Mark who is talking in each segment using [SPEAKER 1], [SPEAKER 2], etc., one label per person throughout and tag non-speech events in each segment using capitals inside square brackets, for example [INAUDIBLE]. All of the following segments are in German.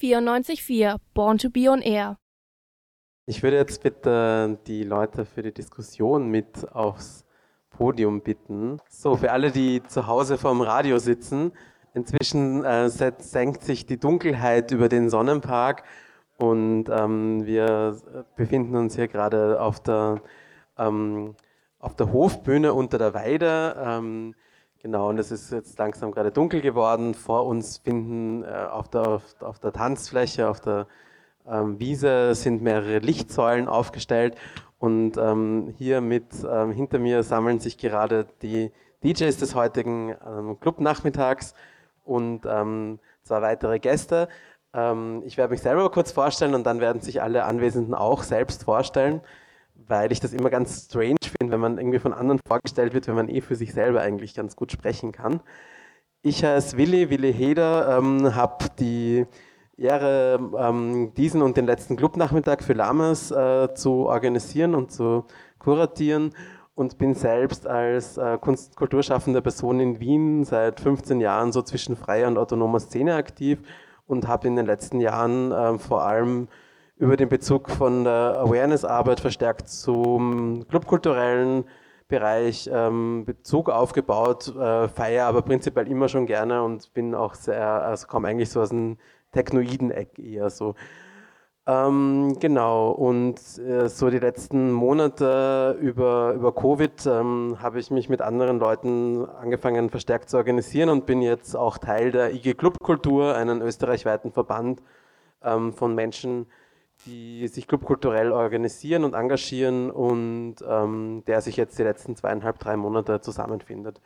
[SPEAKER 1] 94.4 Born to be on Air.
[SPEAKER 2] Ich würde jetzt bitte die Leute für die Diskussion mit aufs Podium bitten. So, für alle, die zu Hause vorm Radio sitzen, inzwischen äh, senkt sich die Dunkelheit über den Sonnenpark und ähm, wir befinden uns hier gerade auf der, ähm, auf der Hofbühne unter der Weide. Ähm, Genau, und es ist jetzt langsam gerade dunkel geworden. Vor uns finden äh, auf, der, auf, auf, der Tanzfläche, auf der ähm, Wiese sind mehrere Lichtsäulen aufgestellt und ähm, hier mit ähm, hinter mir sammeln sich gerade die DJs des heutigen ähm, Clubnachmittags und ähm, zwei weitere Gäste. Ähm, ich werde mich selber kurz vorstellen und dann werden sich alle Anwesenden auch selbst vorstellen weil ich das immer ganz strange finde, wenn man irgendwie von anderen vorgestellt wird, wenn man eh für sich selber eigentlich ganz gut sprechen kann. Ich heiße Willi, Willi Heder, ähm, habe die Ehre, ähm, diesen und den letzten Clubnachmittag für Lamas äh, zu organisieren und zu kuratieren und bin selbst als äh, Kunst- Kulturschaffende Person in Wien seit 15 Jahren so zwischen freier und autonomer Szene aktiv und habe in den letzten Jahren äh, vor allem über den Bezug von der Awareness-Arbeit verstärkt zum clubkulturellen Bereich ähm, Bezug aufgebaut, äh, feiere aber prinzipiell immer schon gerne und bin auch sehr, also komme eigentlich so aus dem technoiden Eck eher so. Ähm, genau, und äh, so die letzten Monate über, über Covid ähm, habe ich mich mit anderen Leuten angefangen verstärkt zu organisieren und bin jetzt auch Teil der IG Clubkultur, einen österreichweiten Verband ähm, von Menschen, die sich clubkulturell organisieren und engagieren und ähm, der sich jetzt die letzten zweieinhalb, drei Monate zusammenfindet.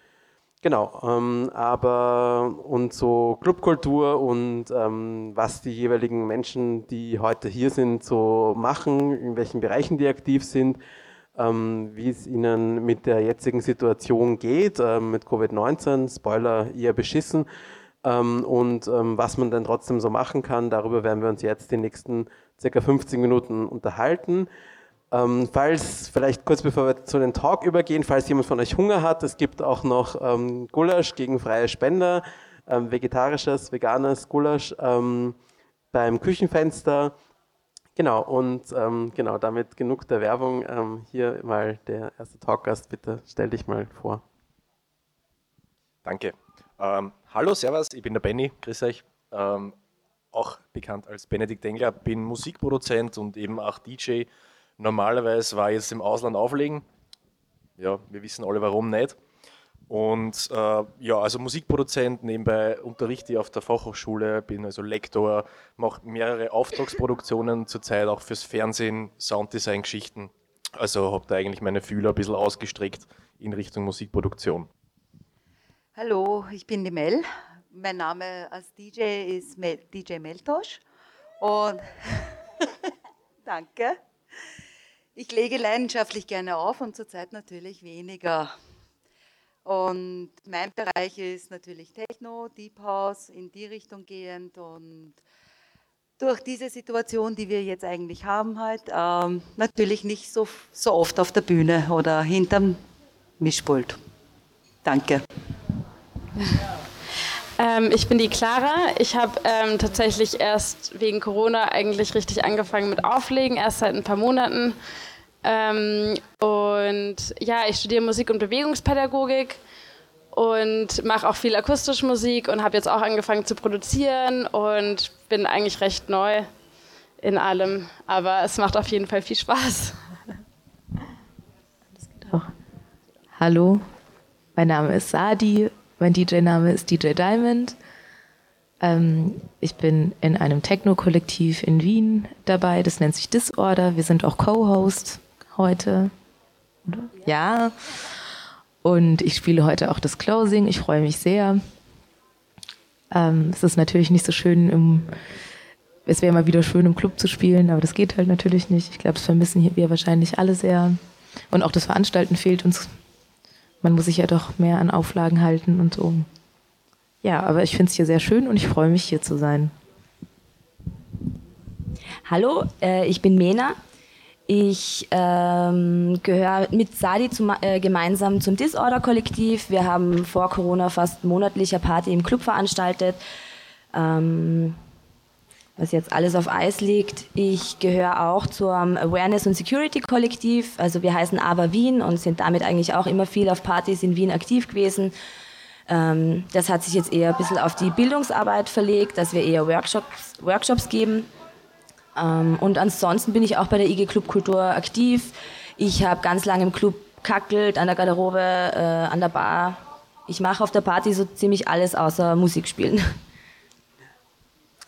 [SPEAKER 2] Genau, ähm, aber und so Clubkultur und ähm, was die jeweiligen Menschen, die heute hier sind, so machen, in welchen Bereichen die aktiv sind, ähm, wie es ihnen mit der jetzigen Situation geht, ähm, mit Covid-19, Spoiler eher beschissen, ähm, und ähm, was man dann trotzdem so machen kann, darüber werden wir uns jetzt die nächsten circa 15 Minuten unterhalten. Ähm, falls, vielleicht kurz bevor wir zu den Talk übergehen, falls jemand von euch Hunger hat, es gibt auch noch ähm, Gulasch gegen freie Spender, ähm, vegetarisches, veganes Gulasch ähm, beim Küchenfenster. Genau, und ähm, genau, damit genug der Werbung. Ähm, hier mal der erste Talkgast, bitte stell dich mal vor.
[SPEAKER 3] Danke. hallo, Servus, ich bin der Benny, grüß euch auch bekannt als Benedikt Engler, bin Musikproduzent und eben auch DJ. Normalerweise war ich jetzt im Ausland auflegen. Ja, wir wissen alle warum nicht. Und äh, ja, also Musikproduzent, nebenbei unterrichte ich auf der Fachhochschule, bin also Lektor, mache mehrere Auftragsproduktionen zurzeit auch fürs Fernsehen, Sounddesign-Geschichten. Also habe da eigentlich meine Fühler ein bisschen ausgestreckt in Richtung Musikproduktion.
[SPEAKER 4] Hallo, ich bin die Mel, mein Name als DJ ist DJ Meltosch und [LAUGHS] danke. Ich lege leidenschaftlich gerne auf und zurzeit natürlich weniger. Und mein Bereich ist natürlich Techno, Deep House, in die Richtung gehend und durch diese Situation, die wir jetzt eigentlich haben, halt, ähm, natürlich nicht so, so oft auf der Bühne oder hinterm Mischpult. Danke.
[SPEAKER 5] Ähm, ich bin die Clara. Ich habe ähm, tatsächlich erst wegen Corona eigentlich richtig angefangen mit Auflegen, erst seit ein paar Monaten. Ähm, und ja, ich studiere Musik- und Bewegungspädagogik und mache auch viel akustische Musik und habe jetzt auch angefangen zu produzieren und bin eigentlich recht neu in allem. Aber es macht auf jeden Fall viel Spaß.
[SPEAKER 6] Hallo, mein Name ist Sadi mein DJ-Name ist DJ Diamond. Ähm, ich bin in einem Techno-Kollektiv in Wien dabei. Das nennt sich Disorder. Wir sind auch Co-Host heute. Oder? Ja. Und ich spiele heute auch das Closing. Ich freue mich sehr. Ähm, es ist natürlich nicht so schön im es wäre mal wieder schön, im Club zu spielen, aber das geht halt natürlich nicht. Ich glaube, das vermissen wir wahrscheinlich alle sehr. Und auch das Veranstalten fehlt uns man muss sich ja doch mehr an Auflagen halten und so. Ja, aber ich finde es hier sehr schön und ich freue mich hier zu sein.
[SPEAKER 7] Hallo, äh, ich bin Mena. Ich ähm, gehöre mit Sadi zum, äh, gemeinsam zum Disorder-Kollektiv. Wir haben vor Corona fast monatliche Party im Club veranstaltet. Ähm, was jetzt alles auf Eis liegt. Ich gehöre auch zum Awareness und Security Kollektiv. Also wir heißen ABA Wien und sind damit eigentlich auch immer viel auf Partys in Wien aktiv gewesen. Ähm, das hat sich jetzt eher ein bisschen auf die Bildungsarbeit verlegt, dass wir eher Workshops, Workshops geben. Ähm, und ansonsten bin ich auch bei der IG Club Kultur aktiv. Ich habe ganz lange im Club kackelt, an der Garderobe, äh, an der Bar. Ich mache auf der Party so ziemlich alles außer Musik spielen. [LAUGHS]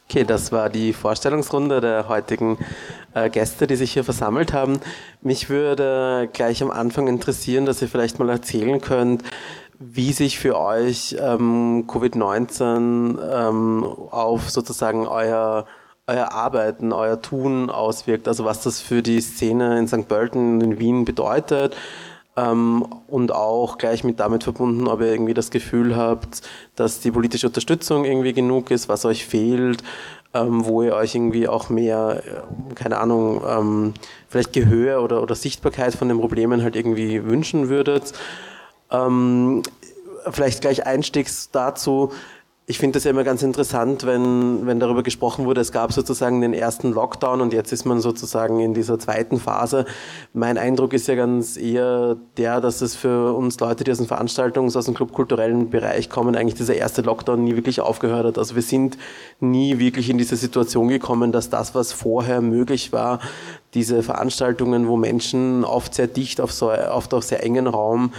[SPEAKER 2] Okay, das war die Vorstellungsrunde der heutigen äh, Gäste, die sich hier versammelt haben. Mich würde gleich am Anfang interessieren, dass ihr vielleicht mal erzählen könnt, wie sich für euch ähm, Covid-19 ähm, auf sozusagen euer, euer Arbeiten, euer Tun auswirkt. Also was das für die Szene in St. Pölten, in Wien bedeutet ähm, und auch gleich mit damit verbunden, ob ihr irgendwie das Gefühl habt, dass die politische Unterstützung irgendwie genug ist, was euch fehlt, ähm, wo ihr euch irgendwie auch mehr, äh, keine Ahnung, ähm, vielleicht Gehör oder, oder Sichtbarkeit von den Problemen halt irgendwie wünschen würdet. Ähm, vielleicht gleich Einstiegs dazu, ich finde das ja immer ganz interessant, wenn, wenn darüber gesprochen wurde, es gab sozusagen den ersten Lockdown und jetzt ist man sozusagen in dieser zweiten Phase. Mein Eindruck ist ja ganz eher der, dass es für uns Leute, die aus dem Veranstaltungs-, aus dem clubkulturellen Bereich kommen, eigentlich dieser erste Lockdown nie wirklich aufgehört hat. Also wir sind nie wirklich in diese Situation gekommen, dass das, was vorher möglich war, diese Veranstaltungen, wo Menschen oft sehr dicht auf so, oft auch sehr engen Raum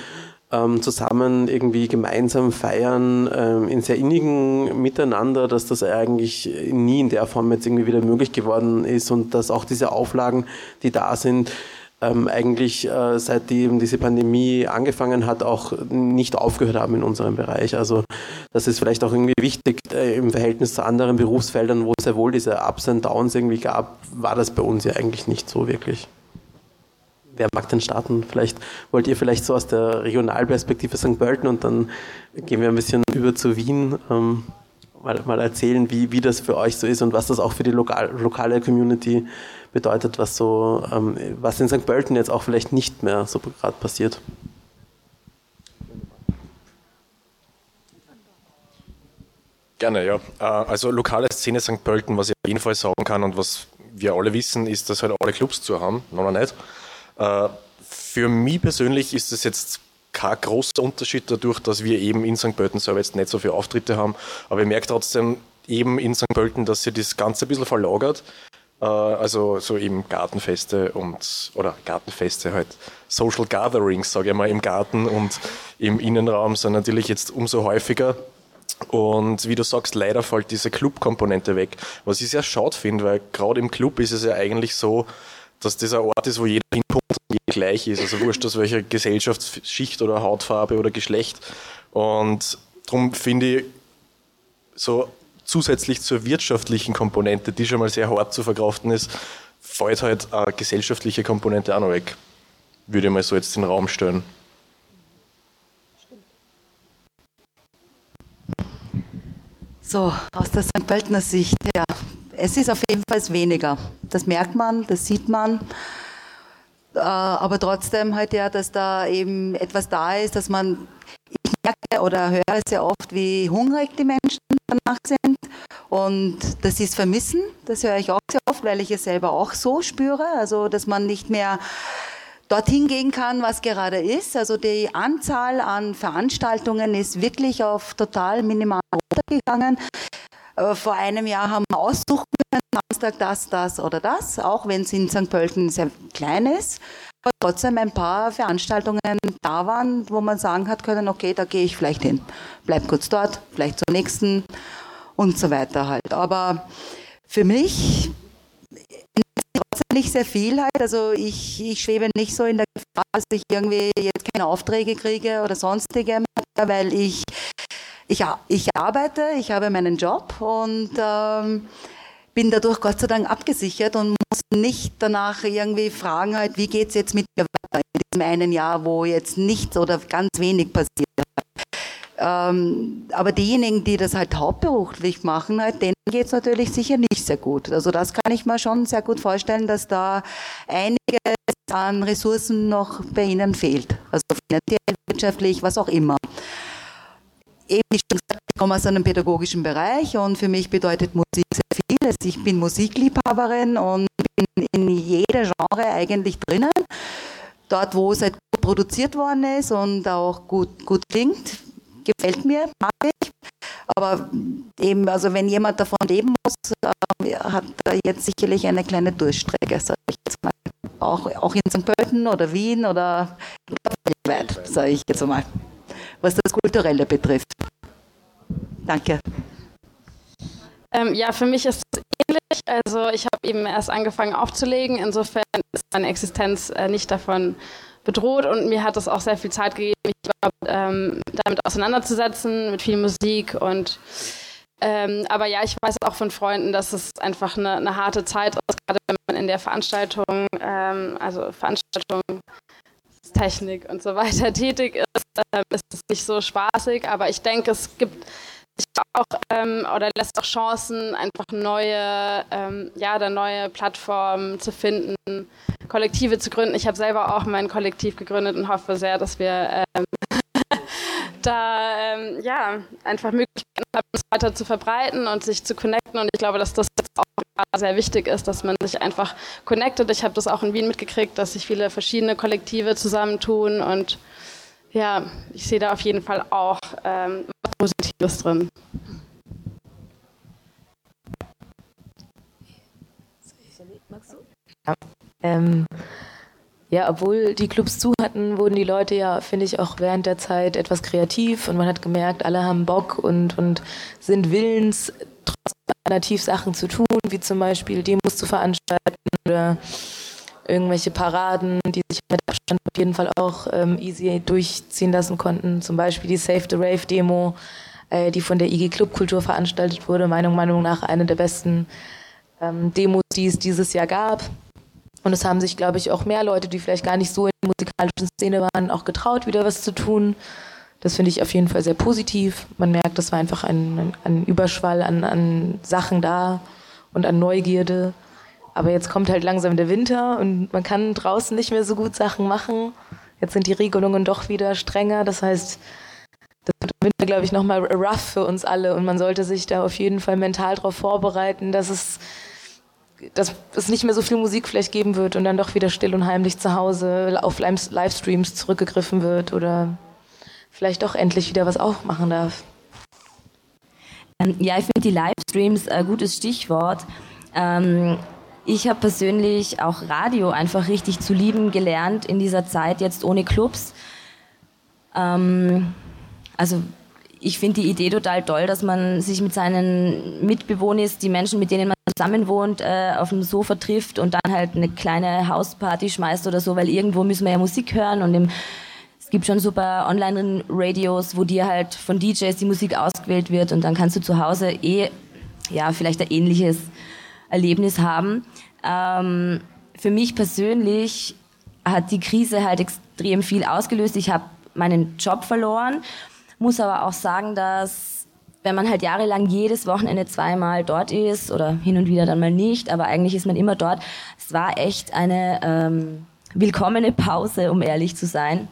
[SPEAKER 2] ähm, zusammen irgendwie gemeinsam feiern, ähm, in sehr innigen Miteinander, dass das eigentlich nie in der Form jetzt irgendwie wieder möglich geworden ist und dass auch diese Auflagen, die da sind, ähm, eigentlich äh, seitdem diese Pandemie angefangen hat, auch nicht aufgehört haben in unserem Bereich. Also das ist vielleicht auch irgendwie wichtig äh, im Verhältnis zu anderen Berufsfeldern, wo es ja wohl diese Ups und Downs irgendwie gab, war das bei uns ja eigentlich nicht so wirklich. Wer mag denn starten? Vielleicht wollt ihr vielleicht so aus der Regionalperspektive St. Pölten und dann gehen wir ein bisschen über zu Wien. Ähm, mal, mal, erzählen, wie, wie das für euch so ist und was das auch für die lokal, lokale Community bedeutet, was so, ähm, was in St. Pölten jetzt auch vielleicht nicht mehr so gerade passiert.
[SPEAKER 3] Gerne, ja. Äh, also lokale Szene St. Pölten, was ich auf jeden Fall sagen kann und was wir alle wissen, ist, dass halt alle Clubs zu haben, noch nicht. Für mich persönlich ist es jetzt kein großer Unterschied dadurch, dass wir eben in St. Pölten selber jetzt nicht so viele Auftritte haben. Aber ich merke trotzdem eben in St. Pölten, dass sich das Ganze ein bisschen verlagert. Äh, also so eben Gartenfeste und oder Gartenfeste halt Social Gatherings, sage ich mal, im Garten und im Innenraum sind natürlich jetzt umso häufiger. Und wie du sagst, leider fällt diese Club-Komponente weg. Was ich sehr schade finde, weil gerade im Club ist es ja eigentlich so, dass das ein Ort ist, wo jeder jeder gleich ist. Also wurscht aus welcher Gesellschaftsschicht oder Hautfarbe oder Geschlecht. Und darum finde ich, so zusätzlich zur wirtschaftlichen Komponente, die schon mal sehr hart zu verkraften ist, fällt halt eine gesellschaftliche Komponente auch noch weg. Würde ich mal so jetzt in den Raum stellen.
[SPEAKER 4] So, aus der St. Pöltener Sicht, ja. Es ist auf jeden Fall weniger. Das merkt man, das sieht man. Äh, aber trotzdem halt ja, dass da eben etwas da ist, dass man, ich merke oder höre sehr oft, wie hungrig die Menschen danach sind. Und das ist Vermissen, das höre ich auch sehr oft, weil ich es selber auch so spüre. Also, dass man nicht mehr dorthin gehen kann, was gerade ist. Also die Anzahl an Veranstaltungen ist wirklich auf total minimal runtergegangen. Vor einem Jahr haben wir aussuchen können, Samstag das, das oder das, auch wenn es in St. Pölten sehr klein ist. Aber trotzdem ein paar Veranstaltungen da waren, wo man sagen hat können, okay, da gehe ich vielleicht hin. Bleib kurz dort, vielleicht zur nächsten und so weiter halt. Aber für mich trotzdem nicht sehr viel halt. Also ich, ich schwebe nicht so in der Gefahr, dass ich irgendwie jetzt keine Aufträge kriege oder sonstige, weil ich ich, ich arbeite, ich habe meinen Job und ähm, bin dadurch Gott sei Dank abgesichert und muss nicht danach irgendwie fragen, halt, wie geht es jetzt mit mir weiter in diesem einen Jahr, wo jetzt nichts oder ganz wenig passiert. Ähm, aber diejenigen, die das halt hauptberuflich machen, halt, denen geht es natürlich sicher nicht sehr gut. Also das kann ich mir schon sehr gut vorstellen, dass da einiges an Ressourcen noch bei ihnen fehlt. Also finanziell, wirtschaftlich, was auch immer eben, ich komme aus einem pädagogischen Bereich und für mich bedeutet Musik sehr viel. Also ich bin Musikliebhaberin und bin in jeder Genre eigentlich drinnen. Dort, wo es halt gut produziert worden ist und auch gut, gut klingt, gefällt mir, mag ich. Aber eben, also wenn jemand davon leben muss, äh, hat er jetzt sicherlich eine kleine Durchstrecke, sage ich jetzt mal. Auch, auch in St. Pölten oder Wien oder weltweit, sage ich jetzt mal, was das Kulturelle betrifft. Danke.
[SPEAKER 5] Ähm, ja, für mich ist es ähnlich. Also ich habe eben erst angefangen aufzulegen. Insofern ist meine Existenz äh, nicht davon bedroht und mir hat es auch sehr viel Zeit gegeben, mich ähm, damit auseinanderzusetzen, mit viel Musik und ähm, aber ja, ich weiß auch von Freunden, dass es einfach eine, eine harte Zeit ist, gerade wenn man in der Veranstaltung, ähm, also Veranstaltung, Technik und so weiter [LAUGHS] tätig ist, ähm, ist es nicht so spaßig, aber ich denke, es gibt auch ähm, oder lässt auch Chancen, einfach neue, ähm, ja, da neue Plattformen zu finden, Kollektive zu gründen. Ich habe selber auch mein Kollektiv gegründet und hoffe sehr, dass wir ähm, [LAUGHS] da ähm, ja, einfach Möglichkeiten haben, es weiter zu verbreiten und sich zu connecten. Und ich glaube, dass das jetzt auch sehr wichtig ist, dass man sich einfach connectet. Ich habe das auch in Wien mitgekriegt, dass sich viele verschiedene Kollektive zusammentun. Und ja, ich sehe da auf jeden Fall auch ähm, was Positives drin.
[SPEAKER 6] Ähm, ja, obwohl die Clubs zu hatten, wurden die Leute ja, finde ich, auch während der Zeit etwas kreativ und man hat gemerkt, alle haben Bock und, und sind willens, trotzdem alternativ Sachen zu tun, wie zum Beispiel Demos zu veranstalten oder irgendwelche Paraden, die sich mit Abstand auf jeden Fall auch ähm, easy durchziehen lassen konnten. Zum Beispiel die Save the Rave Demo, äh, die von der IG Club Kultur veranstaltet wurde, meiner Meinung nach eine der besten ähm, Demos, die es dieses Jahr gab. Und es haben sich, glaube ich, auch mehr Leute, die vielleicht gar nicht so in der musikalischen Szene waren, auch getraut, wieder was zu tun. Das finde ich auf jeden Fall sehr positiv. Man merkt, es war einfach ein, ein Überschwall an, an Sachen da und an Neugierde. Aber jetzt kommt halt langsam der Winter und man kann draußen nicht mehr so gut Sachen machen. Jetzt sind die Regelungen doch wieder strenger. Das heißt, das wird im Winter, glaube ich, nochmal rough für uns alle und man sollte sich da auf jeden Fall mental darauf vorbereiten, dass es dass es nicht mehr so viel Musik vielleicht geben wird und dann doch wieder still und heimlich zu Hause auf Livestreams zurückgegriffen wird oder vielleicht doch endlich wieder was auch machen darf.
[SPEAKER 7] Ähm, ja, ich finde die Livestreams ein gutes Stichwort. Ähm, ich habe persönlich auch Radio einfach richtig zu lieben gelernt in dieser Zeit jetzt ohne Clubs. Ähm, also ich finde die Idee total toll, dass man sich mit seinen Mitbewohnern, die Menschen, mit denen man zusammen wohnt, äh, auf dem Sofa trifft und dann halt eine kleine Hausparty schmeißt oder so, weil irgendwo müssen wir ja Musik hören und im, es gibt schon super Online-Radios, wo dir halt von DJs die Musik ausgewählt wird und dann kannst du zu Hause eh, ja, vielleicht ein ähnliches Erlebnis haben. Ähm, für mich persönlich hat die Krise halt extrem viel ausgelöst. Ich habe meinen Job verloren, muss aber auch sagen, dass wenn man halt jahrelang jedes Wochenende zweimal dort ist oder hin und wieder dann mal nicht, aber eigentlich ist man immer dort. Es war echt eine ähm, willkommene Pause, um ehrlich zu sein.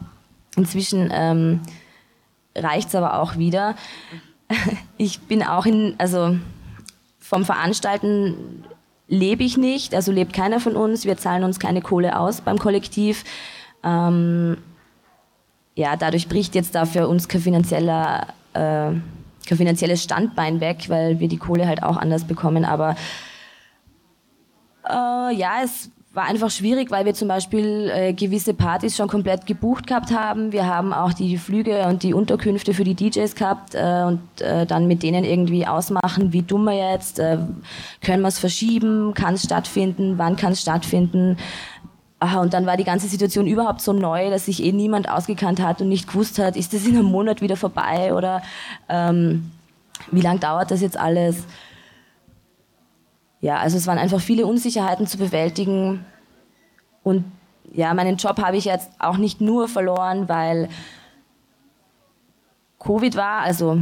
[SPEAKER 7] Inzwischen ähm, reicht es aber auch wieder. [LAUGHS] Ich bin auch in, also vom Veranstalten lebe ich nicht, also lebt keiner von uns. Wir zahlen uns keine Kohle aus beim Kollektiv. Ähm, ja, dadurch bricht jetzt da für uns kein finanzieller äh, kein finanzielles Standbein weg, weil wir die Kohle halt auch anders bekommen. Aber äh, ja, es war einfach schwierig, weil wir zum Beispiel äh, gewisse Partys schon komplett gebucht gehabt haben. Wir haben auch die Flüge und die Unterkünfte für die DJs gehabt äh, und äh, dann mit denen irgendwie ausmachen, wie dumm wir jetzt, äh, können wir es verschieben, kann es stattfinden, wann kann es stattfinden. Aha, und dann war die ganze Situation überhaupt so neu, dass sich eh niemand ausgekannt hat und nicht gewusst hat, ist das in einem Monat wieder vorbei oder ähm, wie lange dauert das jetzt alles? Ja, also es waren einfach viele Unsicherheiten zu bewältigen. Und ja, meinen Job habe ich jetzt auch nicht nur verloren, weil Covid war, also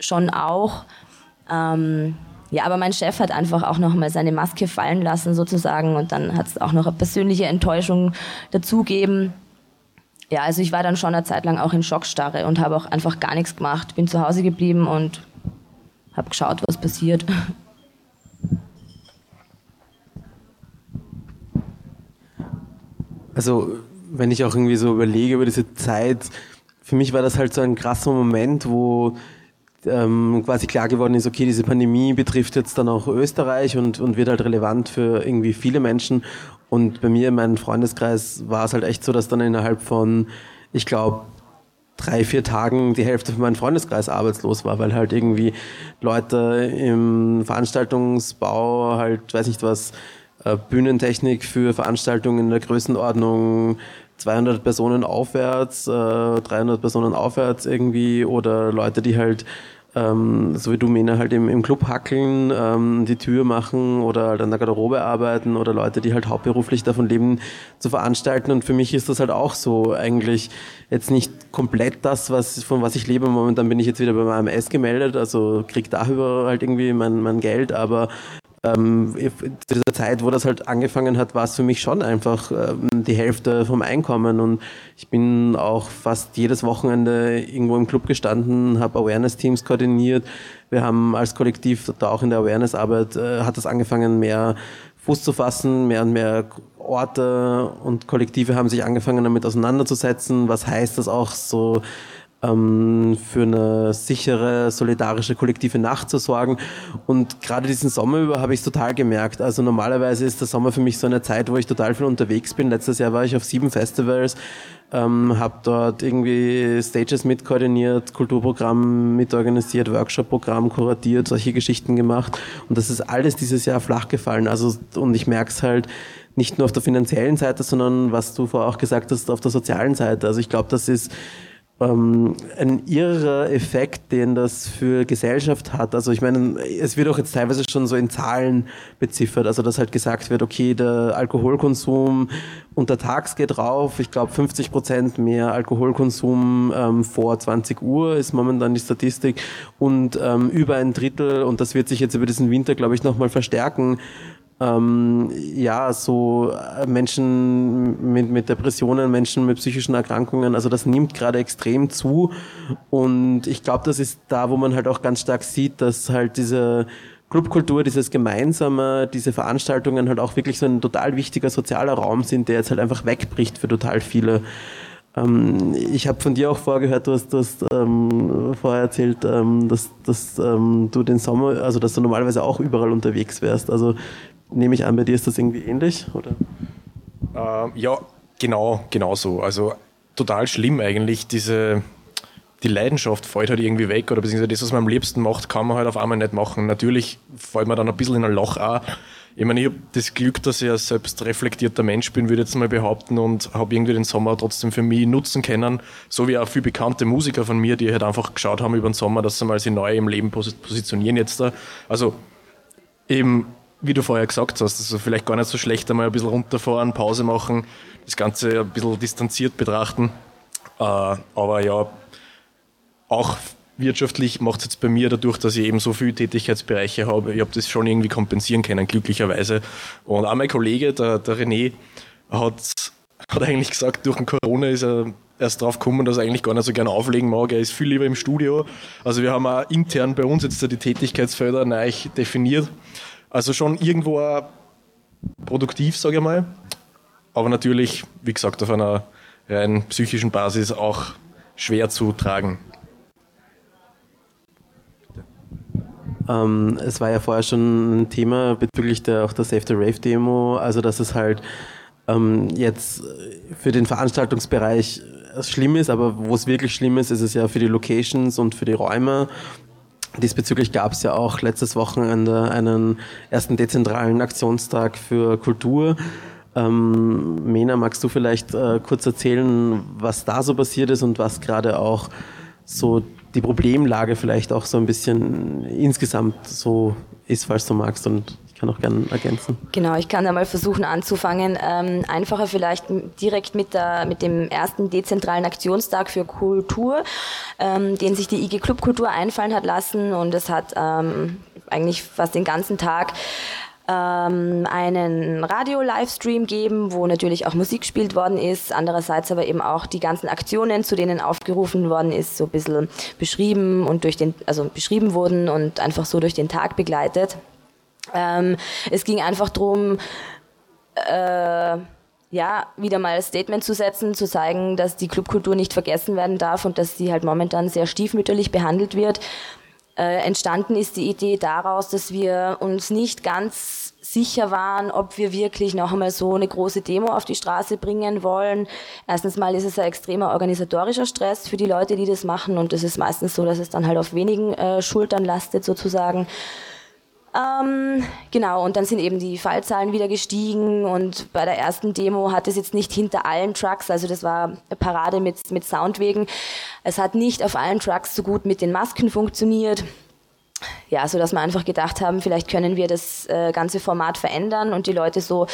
[SPEAKER 7] schon auch. Ähm, ja, aber mein Chef hat einfach auch noch mal seine Maske fallen lassen sozusagen und dann hat es auch noch eine persönliche Enttäuschung dazugeben. Ja, also ich war dann schon eine Zeit lang auch in Schockstarre und habe auch einfach gar nichts gemacht. Bin zu Hause geblieben und habe geschaut, was passiert. [LAUGHS]
[SPEAKER 2] Also, wenn ich auch irgendwie so überlege über diese Zeit, für mich war das halt so ein krasser Moment, wo ähm, quasi klar geworden ist, okay, diese Pandemie betrifft jetzt dann auch Österreich und, und wird halt relevant für irgendwie viele Menschen. Und bei mir in meinem Freundeskreis war es halt echt so, dass dann innerhalb von, ich glaube, drei, vier Tagen die Hälfte von meinem Freundeskreis arbeitslos war, weil halt irgendwie Leute im Veranstaltungsbau halt, weiß nicht was, Bühnentechnik für Veranstaltungen in der Größenordnung 200 Personen aufwärts, äh, 300 Personen aufwärts irgendwie oder Leute, die halt ähm, so wie du Mena halt im, im Club hackeln, ähm, die Tür machen oder halt an der Garderobe arbeiten oder Leute, die halt hauptberuflich davon leben, zu veranstalten. Und für mich ist das halt auch so eigentlich jetzt nicht komplett das, was, von was ich lebe. Momentan bin ich jetzt wieder beim AMS gemeldet, also krieg darüber halt irgendwie mein, mein Geld, aber ähm, zu dieser Zeit, wo das halt angefangen hat, war es für mich schon einfach ähm, die Hälfte vom Einkommen und ich bin auch fast jedes Wochenende irgendwo im Club gestanden, habe Awareness-Teams koordiniert. Wir haben als Kollektiv da auch in der Awareness-Arbeit äh, hat das angefangen, mehr Fuß zu fassen, mehr und mehr Orte und Kollektive haben sich angefangen damit auseinanderzusetzen. Was heißt das auch so ähm, für eine sichere, solidarische, kollektive Nacht zu sorgen. Und gerade diesen Sommer über habe ich es total gemerkt. Also normalerweise ist der Sommer für mich so eine Zeit, wo ich total viel unterwegs bin. Letztes Jahr war ich auf sieben Festivals, ähm, habe dort irgendwie Stages mitkoordiniert, Kulturprogramm mitorganisiert, Workshop-Programm kuratiert, solche Geschichten gemacht. Und das ist alles dieses Jahr flach gefallen. Also, und ich merke es halt, nicht nur auf der finanziellen Seite, sondern was du vorher auch gesagt hast, auf der sozialen Seite. Also ich glaube, das ist ähm, ein irrer Effekt, den das für Gesellschaft hat. Also ich meine, es wird auch jetzt teilweise schon so in Zahlen beziffert, also dass halt gesagt wird, okay, der Alkoholkonsum untertags geht rauf. Ich glaube, 50 Prozent mehr Alkoholkonsum ähm, vor 20 Uhr ist momentan die Statistik und ähm, über ein Drittel, und das wird sich jetzt über diesen Winter, glaube ich, nochmal verstärken, ähm, ja, so äh, Menschen mit, mit Depressionen, Menschen mit psychischen Erkrankungen, also das nimmt gerade extrem zu. Und ich glaube, das ist da, wo man halt auch ganz stark sieht, dass halt diese Clubkultur, dieses Gemeinsame, diese Veranstaltungen halt auch wirklich so ein total wichtiger sozialer Raum sind, der jetzt halt einfach wegbricht für total viele. Ähm, ich habe von dir auch vorgehört, du hast, du hast ähm, vorher erzählt, ähm, dass, dass ähm, du den Sommer, also dass du normalerweise auch überall unterwegs wärst. Also nehme ich an, bei dir ist das irgendwie ähnlich, oder?
[SPEAKER 3] Ähm, ja, genau, genau so. Also total schlimm eigentlich, diese, die Leidenschaft fällt halt irgendwie weg oder beziehungsweise das, was man am liebsten macht, kann man halt auf einmal nicht machen. Natürlich fällt man dann ein bisschen in ein Loch auch. Ich meine, ich habe das Glück, dass ich ein selbst reflektierter Mensch bin, würde ich jetzt mal behaupten, und habe irgendwie den Sommer trotzdem für mich nutzen können. So wie auch viele bekannte Musiker von mir, die halt einfach geschaut haben über den Sommer, dass sie mal sich neu im Leben positionieren jetzt da. Also eben wie du vorher gesagt hast, also vielleicht gar nicht so schlecht, einmal ein bisschen runterfahren, Pause machen, das Ganze ein bisschen distanziert betrachten. Äh, aber ja, auch wirtschaftlich macht es jetzt bei mir dadurch, dass ich eben so viele Tätigkeitsbereiche habe, ich habe das schon irgendwie kompensieren können, glücklicherweise. Und auch mein Kollege, der, der René, hat, hat eigentlich gesagt, durch den Corona ist er erst drauf gekommen, dass er eigentlich gar nicht so gerne auflegen mag. Er ist viel lieber im Studio. Also wir haben auch intern bei uns jetzt die Tätigkeitsfelder neu definiert. Also schon irgendwo produktiv, sage ich mal. Aber natürlich, wie gesagt, auf einer rein psychischen Basis auch schwer zu tragen.
[SPEAKER 2] Ähm, es war ja vorher schon ein Thema bezüglich der, auch der Save the Rave Demo, also dass es halt ähm, jetzt für den Veranstaltungsbereich schlimm ist, aber wo es wirklich schlimm ist, ist es ja für die Locations und für die Räume Diesbezüglich gab es ja auch letztes Wochenende einen ersten dezentralen Aktionstag für Kultur. Ähm, Mena, magst du vielleicht äh, kurz erzählen, was da so passiert ist und was gerade auch so die Problemlage vielleicht auch so ein bisschen insgesamt so ist, falls du magst und ich kann auch gerne ergänzen.
[SPEAKER 7] Genau, ich kann einmal versuchen anzufangen. Ähm, einfacher vielleicht direkt mit, der, mit dem ersten dezentralen Aktionstag für Kultur, ähm, den sich die IG Club Kultur einfallen hat lassen und es hat ähm, eigentlich fast den ganzen Tag ähm, einen Radio-Livestream geben, wo natürlich auch Musik gespielt worden ist, andererseits aber eben auch die ganzen Aktionen, zu denen aufgerufen worden ist, so ein bisschen beschrieben und durch den, also beschrieben wurden und einfach so durch den Tag begleitet. Ähm, es ging einfach darum, äh, ja, wieder mal ein Statement zu setzen, zu zeigen, dass die Clubkultur nicht vergessen werden darf und dass sie halt momentan sehr stiefmütterlich behandelt wird. Äh, entstanden ist die Idee daraus, dass wir uns nicht ganz sicher waren, ob wir wirklich noch einmal so eine große Demo auf die Straße bringen wollen. Erstens mal ist es ein extremer organisatorischer Stress für die Leute, die das machen und es ist meistens so, dass es dann halt auf wenigen äh, Schultern lastet sozusagen. Ähm, genau, und dann sind eben die Fallzahlen wieder gestiegen und bei der ersten Demo hat es jetzt nicht hinter allen Trucks, also das war eine Parade mit, mit Soundwegen, es hat nicht auf allen Trucks so gut mit den Masken funktioniert. Ja, so dass wir einfach gedacht haben, vielleicht können wir das äh, ganze Format verändern und die Leute so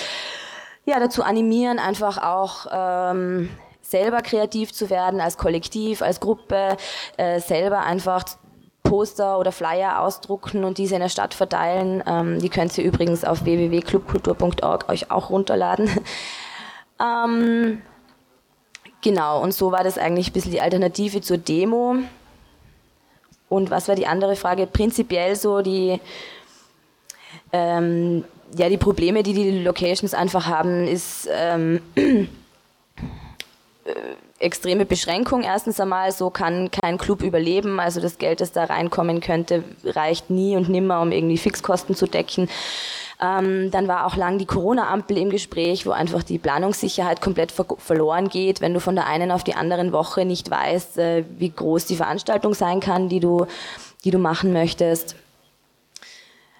[SPEAKER 7] ja, dazu animieren, einfach auch ähm, selber kreativ zu werden, als Kollektiv, als Gruppe, äh, selber einfach Poster oder Flyer ausdrucken und diese in der Stadt verteilen. Ähm, die könnt ihr übrigens auf www.clubkultur.org euch auch runterladen. [LAUGHS] ähm, genau, und so war das eigentlich ein bisschen die Alternative zur Demo. Und was war die andere Frage? Prinzipiell so die, ähm, ja, die Probleme, die die Locations einfach haben, ist ähm, [CLEARS THROAT] äh, extreme Beschränkung. Erstens einmal, so kann kein Club überleben. Also das Geld, das da reinkommen könnte, reicht nie und nimmer, um irgendwie Fixkosten zu decken. Ähm, dann war auch lang die Corona-Ampel im Gespräch, wo einfach die Planungssicherheit komplett ver verloren geht, wenn du von der einen auf die anderen Woche nicht weißt, äh, wie groß die Veranstaltung sein kann, die du, die du machen möchtest.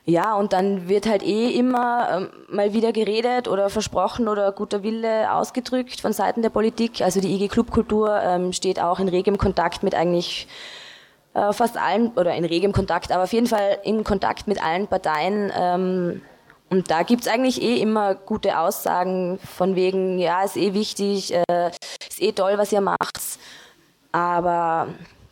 [SPEAKER 7] Ja, und dann wird halt eh immer ähm, mal wieder geredet oder versprochen oder guter Wille ausgedrückt von Seiten der Politik. Also die IG Clubkultur ähm, steht auch in regem Kontakt mit eigentlich äh, fast allen, oder in regem Kontakt, aber auf jeden Fall in Kontakt mit allen Parteien. Ähm, und da gibt's eigentlich eh immer gute Aussagen von wegen, ja, ist eh wichtig, äh, ist eh toll, was ihr macht. Aber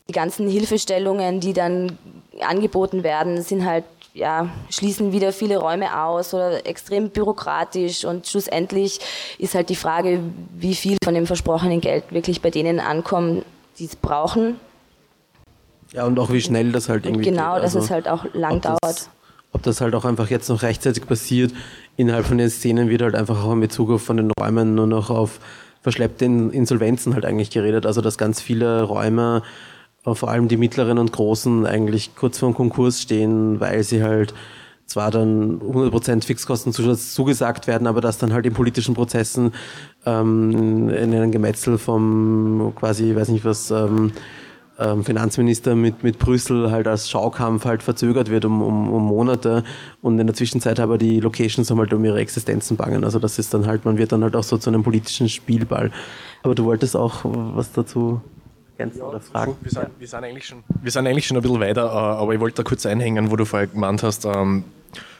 [SPEAKER 7] die ganzen Hilfestellungen, die dann angeboten werden, sind halt ja, schließen wieder viele Räume aus oder extrem bürokratisch und schlussendlich ist halt die Frage, wie viel von dem versprochenen Geld wirklich bei denen ankommt, die es brauchen.
[SPEAKER 2] Ja, und auch wie schnell das halt irgendwie
[SPEAKER 7] Genau,
[SPEAKER 2] geht.
[SPEAKER 7] dass also, es halt auch lang dauert.
[SPEAKER 2] Das, ob das halt auch einfach jetzt noch rechtzeitig passiert, innerhalb von den Szenen wird halt einfach auch in Bezug auf von den Räumen nur noch auf verschleppte Insolvenzen halt eigentlich geredet, also dass ganz viele Räume vor allem die mittleren und großen eigentlich kurz vor dem Konkurs stehen, weil sie halt zwar dann 100% Fixkostenzuschuss zugesagt werden, aber dass dann halt in politischen Prozessen ähm, in einem Gemetzel vom quasi, ich weiß nicht was, ähm, ähm, Finanzminister mit, mit Brüssel halt als Schaukampf halt verzögert wird um, um, um Monate und in der Zwischenzeit aber die Locations haben halt um ihre Existenzen bangen. Also das ist dann halt, man wird dann halt auch so zu einem politischen Spielball. Aber du wolltest auch was dazu ergänzen oder fragen?
[SPEAKER 3] Wir sind, wir, sind eigentlich schon, wir sind eigentlich schon ein bisschen weiter, äh, aber ich wollte da kurz einhängen, wo du vorher gemeint hast, ähm,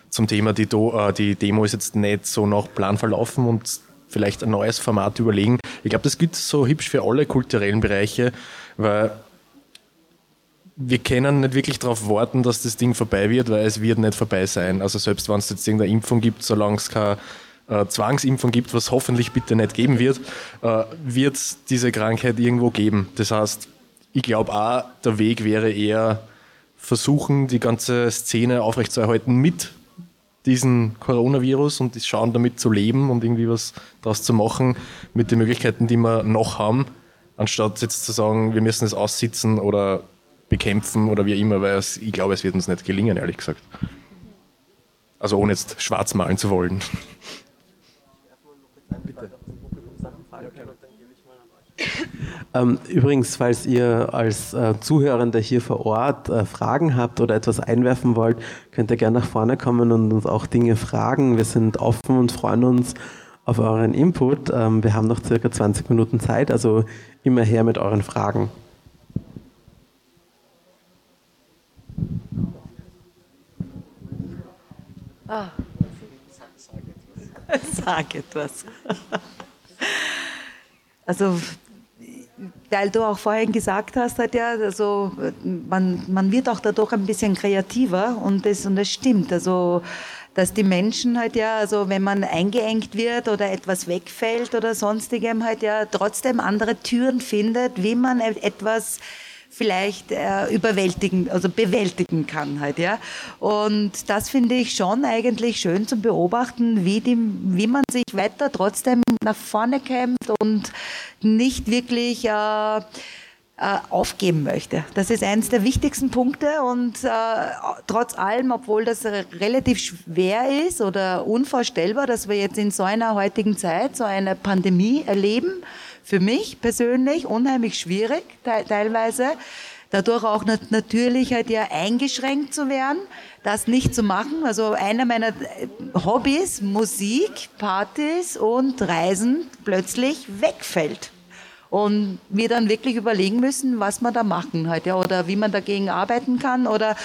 [SPEAKER 3] zum Thema, die, Do, äh, die Demo ist jetzt nicht so nach Plan verlaufen und vielleicht ein neues Format überlegen. Ich glaube, das gilt so hübsch für alle kulturellen Bereiche, weil wir können nicht wirklich darauf warten, dass das Ding vorbei wird, weil es wird nicht vorbei sein. Also selbst wenn es jetzt irgendeine Impfung gibt, solange es keine äh, Zwangsimpfung gibt, was hoffentlich bitte nicht geben wird, äh, wird es diese Krankheit irgendwo geben. Das heißt, ich glaube auch, der Weg wäre eher versuchen, die ganze Szene aufrechtzuerhalten mit diesem Coronavirus und schauen, damit zu leben und irgendwie was daraus zu machen mit den Möglichkeiten, die wir noch haben, anstatt jetzt zu sagen, wir müssen es aussitzen oder bekämpfen oder wie immer, weil es, ich glaube, es wird uns nicht gelingen, ehrlich gesagt. Also ohne jetzt schwarz malen zu wollen.
[SPEAKER 2] Bitte. Ähm, [LAUGHS] übrigens, falls ihr als äh, Zuhörende hier vor Ort äh, Fragen habt oder etwas einwerfen wollt, könnt ihr gerne nach vorne kommen und uns auch Dinge fragen. Wir sind offen und freuen uns auf euren Input. Ähm, wir haben noch circa 20 Minuten Zeit, also immer her mit euren Fragen.
[SPEAKER 4] Ah. [LAUGHS] Sag etwas. Also, weil du auch vorhin gesagt hast, halt ja, also man, man wird auch dadurch ein bisschen kreativer und das, und das stimmt. Also, dass die Menschen halt ja, also wenn man eingeengt wird oder etwas wegfällt oder sonstigem halt ja trotzdem andere Türen findet, wie man etwas vielleicht äh, überwältigen, also bewältigen kann halt, ja. Und das finde ich schon eigentlich schön zu beobachten, wie, die, wie man sich weiter trotzdem nach vorne kämpft und nicht wirklich äh, äh, aufgeben möchte. Das ist eines der wichtigsten Punkte und äh, trotz allem, obwohl das relativ schwer ist oder unvorstellbar, dass wir jetzt in so einer heutigen Zeit so eine Pandemie erleben, für mich persönlich unheimlich schwierig te teilweise, dadurch auch nat natürlich halt ja eingeschränkt zu werden, das nicht zu machen. Also einer meiner Hobbys, Musik, Partys und Reisen plötzlich wegfällt und wir dann wirklich überlegen müssen, was wir da machen halt, ja, oder wie man dagegen arbeiten kann oder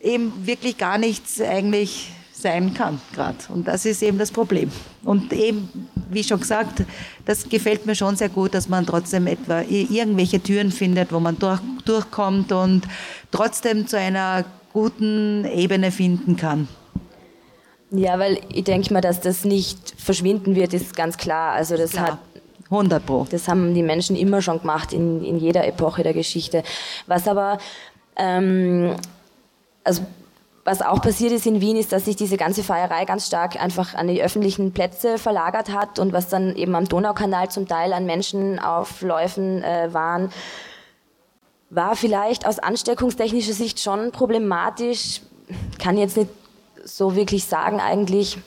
[SPEAKER 4] eben wirklich gar nichts eigentlich sein kann gerade. Und das ist eben das Problem. Und eben, wie schon gesagt, das gefällt mir schon sehr gut, dass man trotzdem etwa irgendwelche Türen findet, wo man durch, durchkommt und trotzdem zu einer guten Ebene finden kann.
[SPEAKER 7] Ja, weil ich denke mal, dass das nicht verschwinden wird, ist ganz klar. Also das klar. hat
[SPEAKER 4] 100 Pro.
[SPEAKER 7] Das haben die Menschen immer schon gemacht, in, in jeder Epoche der Geschichte. Was aber, ähm, also was auch passiert ist in Wien, ist, dass sich diese ganze Feierei ganz stark einfach an die öffentlichen Plätze verlagert hat und was dann eben am Donaukanal zum Teil an Menschenaufläufen äh, waren, war vielleicht aus ansteckungstechnischer Sicht schon problematisch. Kann jetzt nicht so wirklich sagen eigentlich,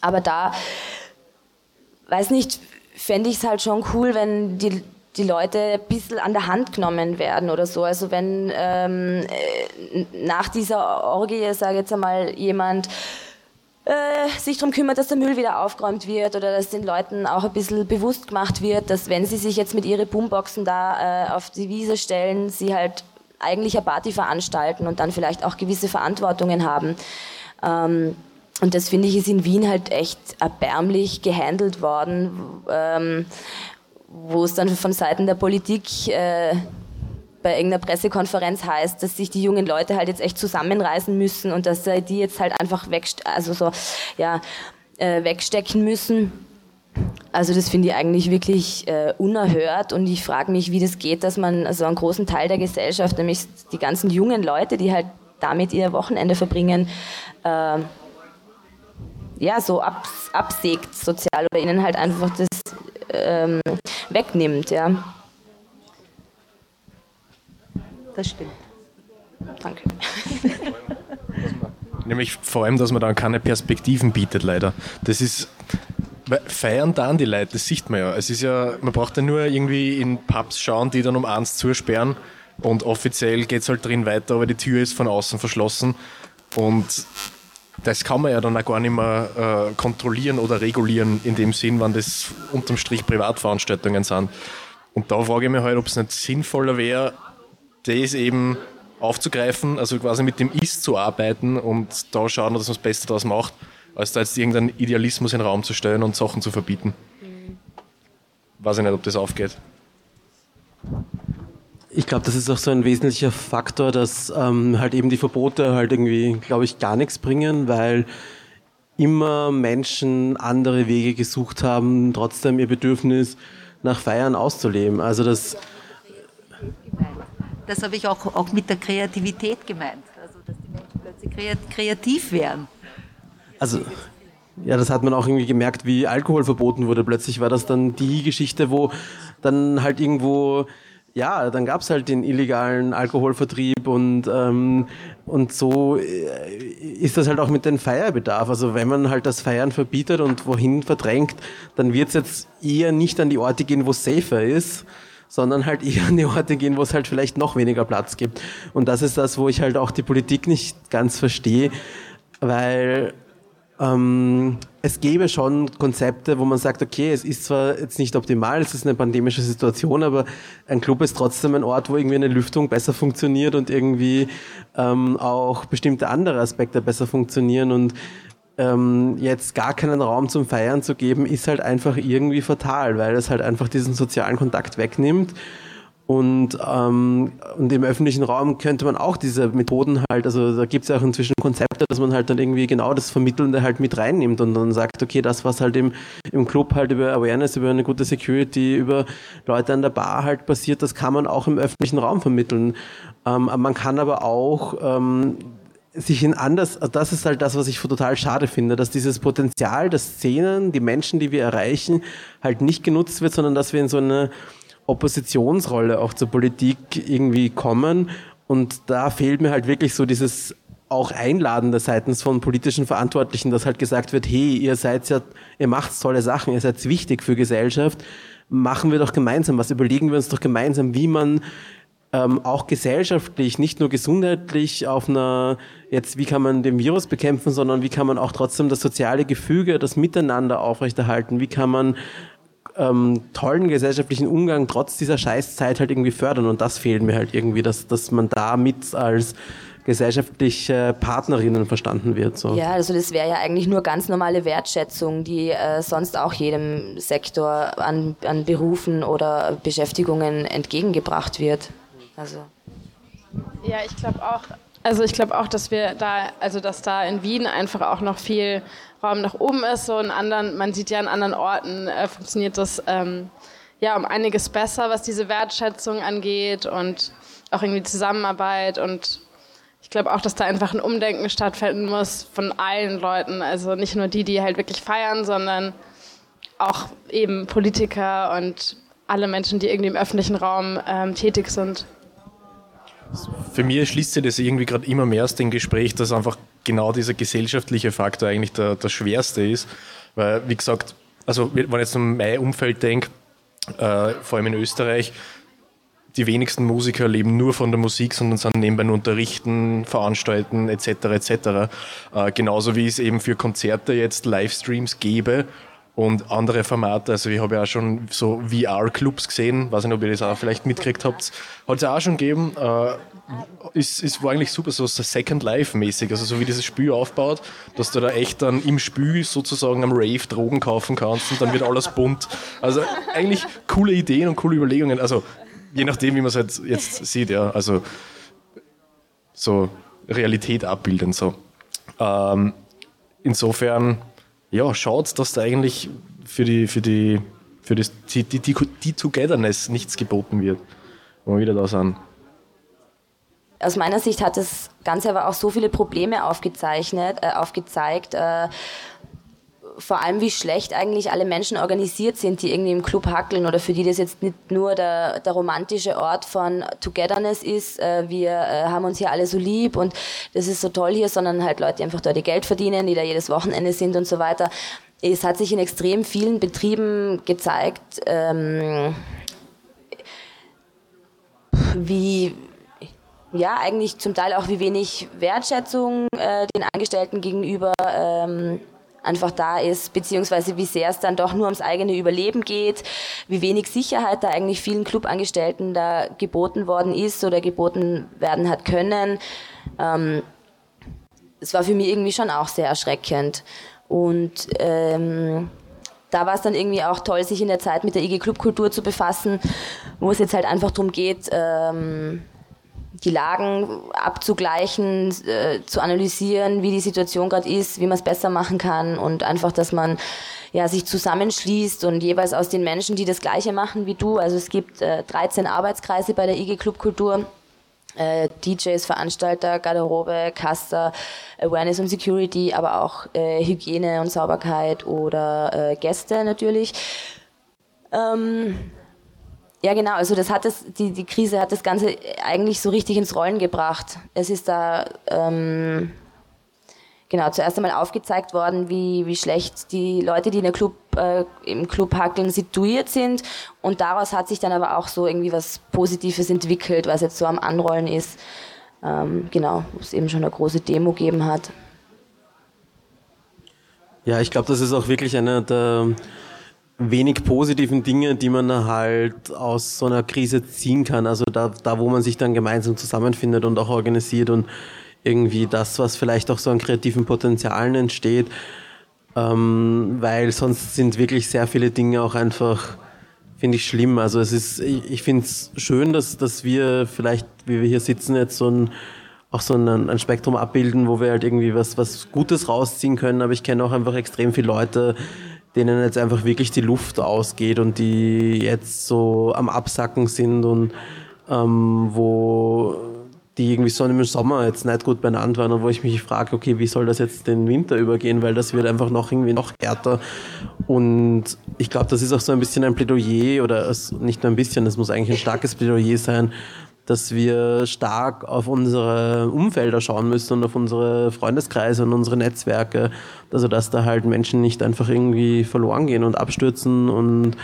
[SPEAKER 7] aber da, weiß nicht, fände ich es halt schon cool, wenn die, die Leute ein bisschen an der Hand genommen werden oder so. Also wenn ähm, äh, nach dieser Orgie, sage jetzt einmal, jemand äh, sich darum kümmert, dass der Müll wieder aufgeräumt wird oder dass den Leuten auch ein bisschen bewusst gemacht wird, dass wenn sie sich jetzt mit ihren Boomboxen da äh, auf die Wiese stellen, sie halt eigentlich eine Party veranstalten und dann vielleicht auch gewisse Verantwortungen haben. Ähm, und das finde ich ist in Wien halt echt erbärmlich gehandelt worden, ähm, wo es dann von Seiten der Politik äh, bei irgendeiner Pressekonferenz heißt, dass sich die jungen Leute halt jetzt echt zusammenreißen müssen und dass die jetzt halt einfach wegst also so, ja, äh, wegstecken müssen. Also das finde ich eigentlich wirklich äh, unerhört und ich frage mich, wie das geht, dass man also einen großen Teil der Gesellschaft, nämlich die ganzen jungen Leute, die halt damit ihr Wochenende verbringen, äh, ja, so abs absägt sozial oder ihnen halt einfach das ähm, wegnimmt, ja.
[SPEAKER 4] Das stimmt.
[SPEAKER 7] Danke. [LAUGHS]
[SPEAKER 3] Nämlich vor allem, dass man dann keine Perspektiven bietet, leider. Das ist, feiern dann die Leute, das sieht man ja. Es ist ja, man braucht ja nur irgendwie in Pubs schauen, die dann um eins zusperren und offiziell geht es halt drin weiter, aber die Tür ist von außen verschlossen und das kann man ja dann auch gar nicht mehr äh, kontrollieren oder regulieren, in dem Sinn, wann das unterm Strich Privatveranstaltungen sind. Und da frage ich mich halt, ob es nicht sinnvoller wäre, das eben aufzugreifen, also quasi mit dem Ist zu arbeiten und da schauen, dass man das Beste daraus macht, als da jetzt irgendeinen Idealismus in den Raum zu stellen und Sachen zu verbieten. Mhm. Weiß ich nicht, ob das aufgeht.
[SPEAKER 2] Ich glaube, das ist auch so ein wesentlicher Faktor, dass ähm, halt eben die Verbote halt irgendwie, glaube ich, gar nichts bringen, weil immer Menschen andere Wege gesucht haben, trotzdem ihr Bedürfnis nach Feiern auszuleben. Also das.
[SPEAKER 4] Das habe ich auch, auch mit der Kreativität gemeint. Also dass die Menschen plötzlich kreativ werden.
[SPEAKER 2] Also ja, das hat man auch irgendwie gemerkt, wie Alkohol verboten wurde. Plötzlich war das dann die Geschichte, wo dann halt irgendwo ja, dann gab es halt den illegalen Alkoholvertrieb und, ähm, und so äh, ist das halt auch mit dem Feierbedarf. Also wenn man halt das Feiern verbietet und wohin verdrängt, dann wird es jetzt eher nicht an die Orte gehen, wo es safer ist, sondern halt eher an die Orte gehen, wo es halt vielleicht noch weniger Platz gibt. Und das ist das, wo ich halt auch die Politik nicht ganz verstehe, weil ähm, es gäbe schon Konzepte, wo man sagt, okay, es ist zwar jetzt nicht optimal, es ist eine pandemische Situation, aber ein Club ist trotzdem ein Ort, wo irgendwie eine Lüftung besser funktioniert und irgendwie ähm, auch bestimmte andere Aspekte besser funktionieren. Und ähm, jetzt gar keinen Raum zum Feiern zu geben, ist halt einfach irgendwie fatal, weil es halt einfach diesen sozialen Kontakt wegnimmt Und, ähm, und im öffentlichen Raum könnte man auch diese Methoden halt, also da gibt es ja auch inzwischen Konzepte, dass man halt dann irgendwie genau das Vermittelnde halt mit reinnimmt und dann sagt, okay, das, was halt im, im Club halt über Awareness, über eine gute Security, über Leute an der Bar halt passiert, das kann man auch im öffentlichen Raum vermitteln. Ähm, man kann aber auch ähm, sich in anders, also das ist halt das, was ich total schade finde, dass dieses Potenzial der Szenen, die Menschen, die wir erreichen, halt nicht genutzt wird, sondern dass wir in so eine Oppositionsrolle auch zur Politik irgendwie kommen. Und da fehlt mir halt wirklich so dieses auch Einladende seitens von politischen Verantwortlichen, dass halt gesagt wird, hey, ihr seid ja, ihr macht tolle Sachen, ihr seid wichtig für Gesellschaft, machen wir doch gemeinsam was, überlegen wir uns doch gemeinsam, wie man ähm, auch gesellschaftlich, nicht nur gesundheitlich auf einer, jetzt wie kann man den Virus bekämpfen, sondern wie kann man auch trotzdem das soziale Gefüge, das Miteinander aufrechterhalten, wie kann man ähm, tollen gesellschaftlichen Umgang trotz dieser Scheißzeit halt irgendwie fördern. Und das fehlt mir halt irgendwie, dass, dass man da mit als gesellschaftliche Partnerinnen verstanden wird. So.
[SPEAKER 7] Ja, also das wäre ja eigentlich nur ganz normale Wertschätzung, die äh, sonst auch jedem Sektor an, an Berufen oder Beschäftigungen entgegengebracht wird. Also.
[SPEAKER 5] Ja, ich glaube auch, also ich glaube auch, dass wir da, also dass da in Wien einfach auch noch viel Raum nach oben ist. So in anderen, man sieht ja an anderen Orten äh, funktioniert das ähm, ja um einiges besser, was diese Wertschätzung angeht und auch irgendwie Zusammenarbeit und ich glaube auch, dass da einfach ein Umdenken stattfinden muss von allen Leuten. Also nicht nur die, die halt wirklich feiern, sondern auch eben Politiker und alle Menschen, die irgendwie im öffentlichen Raum ähm, tätig sind.
[SPEAKER 3] Für mich schließt sich das irgendwie gerade immer mehr aus dem Gespräch, dass einfach genau dieser gesellschaftliche Faktor eigentlich der, der schwerste ist. Weil, wie gesagt, also wenn ich jetzt an mein Umfeld denke, äh, vor allem in Österreich, die wenigsten Musiker leben nur von der Musik, sondern sind nebenbei unterrichten, veranstalten etc. etc. Äh, genauso wie es eben für Konzerte jetzt Livestreams gäbe und andere Formate. Also ich habe ja auch schon so VR-Clubs gesehen, weiß nicht, ob ihr das auch vielleicht mitgekriegt habt. Hat es auch schon gegeben. Äh, ist, ist, war eigentlich super, so Second Life-mäßig, also so wie dieses Spiel aufbaut, dass du da echt dann im Spiel sozusagen am Rave Drogen kaufen kannst und dann wird alles bunt. Also eigentlich coole Ideen und coole Überlegungen. Also je nachdem, wie man es halt jetzt sieht, ja. Also so Realität abbilden. So. Ähm, insofern, ja, schaut, dass da eigentlich für die, für die, für das, die, die, die Togetherness nichts geboten wird. Wo wir wieder da sind.
[SPEAKER 7] Aus meiner Sicht hat das Ganze aber auch so viele Probleme aufgezeichnet, äh, aufgezeigt. Äh, vor allem, wie schlecht eigentlich alle Menschen organisiert sind, die irgendwie im Club hackeln oder für die das jetzt nicht nur der, der romantische Ort von Togetherness ist, äh, wir äh, haben uns hier alle so lieb und das ist so toll hier, sondern halt Leute, die einfach dort ihr Geld verdienen, die da jedes Wochenende sind und so weiter. Es hat sich in extrem vielen Betrieben gezeigt, ähm, wie ja, eigentlich zum Teil auch wie wenig Wertschätzung äh, den Angestellten gegenüber ähm, einfach da ist, beziehungsweise wie sehr es dann doch nur ums eigene Überleben geht, wie wenig Sicherheit da eigentlich vielen Clubangestellten da geboten worden ist oder geboten werden hat können. Ähm, es war für mich irgendwie schon auch sehr erschreckend. Und ähm, da war es dann irgendwie auch toll, sich in der Zeit mit der IG Clubkultur zu befassen, wo es jetzt halt einfach darum geht, ähm, die Lagen abzugleichen, äh, zu analysieren, wie die Situation gerade ist, wie man es besser machen kann und einfach, dass man ja, sich zusammenschließt und jeweils aus den Menschen, die das Gleiche machen wie du. Also es gibt äh, 13 Arbeitskreise bei der IG Club Kultur. Äh, DJs, Veranstalter, Garderobe, Caster, Awareness und Security, aber auch äh, Hygiene und Sauberkeit oder äh, Gäste natürlich. Ähm, ja, genau. Also das hat es, die, die Krise hat das Ganze eigentlich so richtig ins Rollen gebracht. Es ist da ähm, genau zuerst einmal aufgezeigt worden, wie, wie schlecht die Leute, die in der Club, äh, im Club hackeln, situiert sind. Und daraus hat sich dann aber auch so irgendwie was Positives entwickelt, was jetzt so am Anrollen ist. Ähm, genau, wo es eben schon eine große Demo gegeben hat.
[SPEAKER 2] Ja, ich glaube, das ist auch wirklich einer der wenig positiven Dinge, die man halt aus so einer Krise ziehen kann. Also da, da, wo man sich dann gemeinsam zusammenfindet und auch organisiert und irgendwie das, was vielleicht auch so an kreativen Potenzialen entsteht, ähm, weil sonst sind wirklich sehr viele Dinge auch einfach finde ich schlimm. Also es ist, ich, ich finde es schön, dass, dass wir vielleicht, wie wir hier sitzen, jetzt so ein auch so ein, ein Spektrum abbilden, wo wir halt irgendwie was, was Gutes rausziehen können. Aber ich kenne auch einfach extrem viele Leute, denen jetzt einfach wirklich die Luft ausgeht und die jetzt so am Absacken sind und ähm, wo die irgendwie so im Sommer jetzt nicht gut benannt waren und wo ich mich frage, okay, wie soll das jetzt den Winter übergehen, weil das wird einfach noch irgendwie noch härter. Und ich glaube, das ist auch so ein bisschen ein Plädoyer oder nicht nur ein bisschen, das muss eigentlich ein starkes Plädoyer sein, dass wir stark auf unsere Umfelder schauen müssen und auf unsere Freundeskreise und unsere Netzwerke, also dass da halt Menschen nicht einfach irgendwie verloren gehen und abstürzen und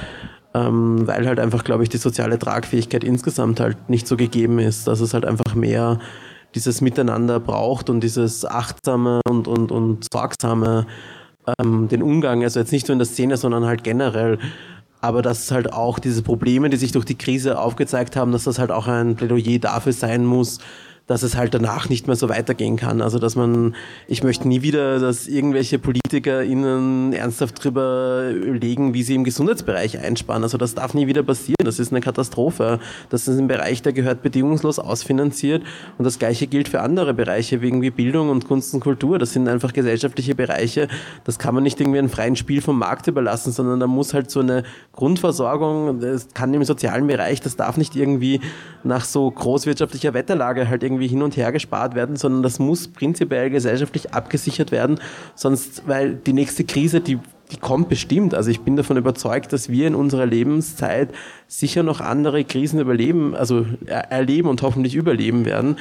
[SPEAKER 2] ähm, weil halt einfach, glaube ich, die soziale Tragfähigkeit insgesamt halt nicht so gegeben ist, dass es halt einfach mehr dieses Miteinander braucht und dieses achtsame und, und, und sorgsame, ähm, den Umgang, also jetzt nicht nur in der Szene, sondern halt generell. Aber dass halt auch diese Probleme, die sich durch die Krise aufgezeigt haben, dass das halt auch ein Plädoyer dafür sein muss, dass es halt danach nicht mehr so weitergehen kann. Also dass man, ich möchte nie wieder, dass irgendwelche PolitikerInnen ernsthaft drüber legen, wie sie im Gesundheitsbereich einsparen. Also das darf nie wieder passieren. Das ist eine Katastrophe. Das ist ein Bereich, der gehört bedingungslos ausfinanziert. Und das Gleiche gilt für andere Bereiche, wie irgendwie Bildung und Kunst und Kultur. Das sind einfach gesellschaftliche Bereiche. Das kann man nicht irgendwie ein freien Spiel vom Markt überlassen, sondern da muss halt so eine Grundversorgung, das kann im sozialen Bereich, das darf nicht irgendwie nach so großwirtschaftlicher Wetterlage halt irgendwie hin und her gespart werden, sondern das muss prinzipiell gesellschaftlich abgesichert werden, sonst, weil die nächste Krise, die, die kommt bestimmt. Also ich bin davon überzeugt, dass wir in unserer Lebenszeit sicher noch andere Krisen überleben, also erleben und hoffentlich überleben werden.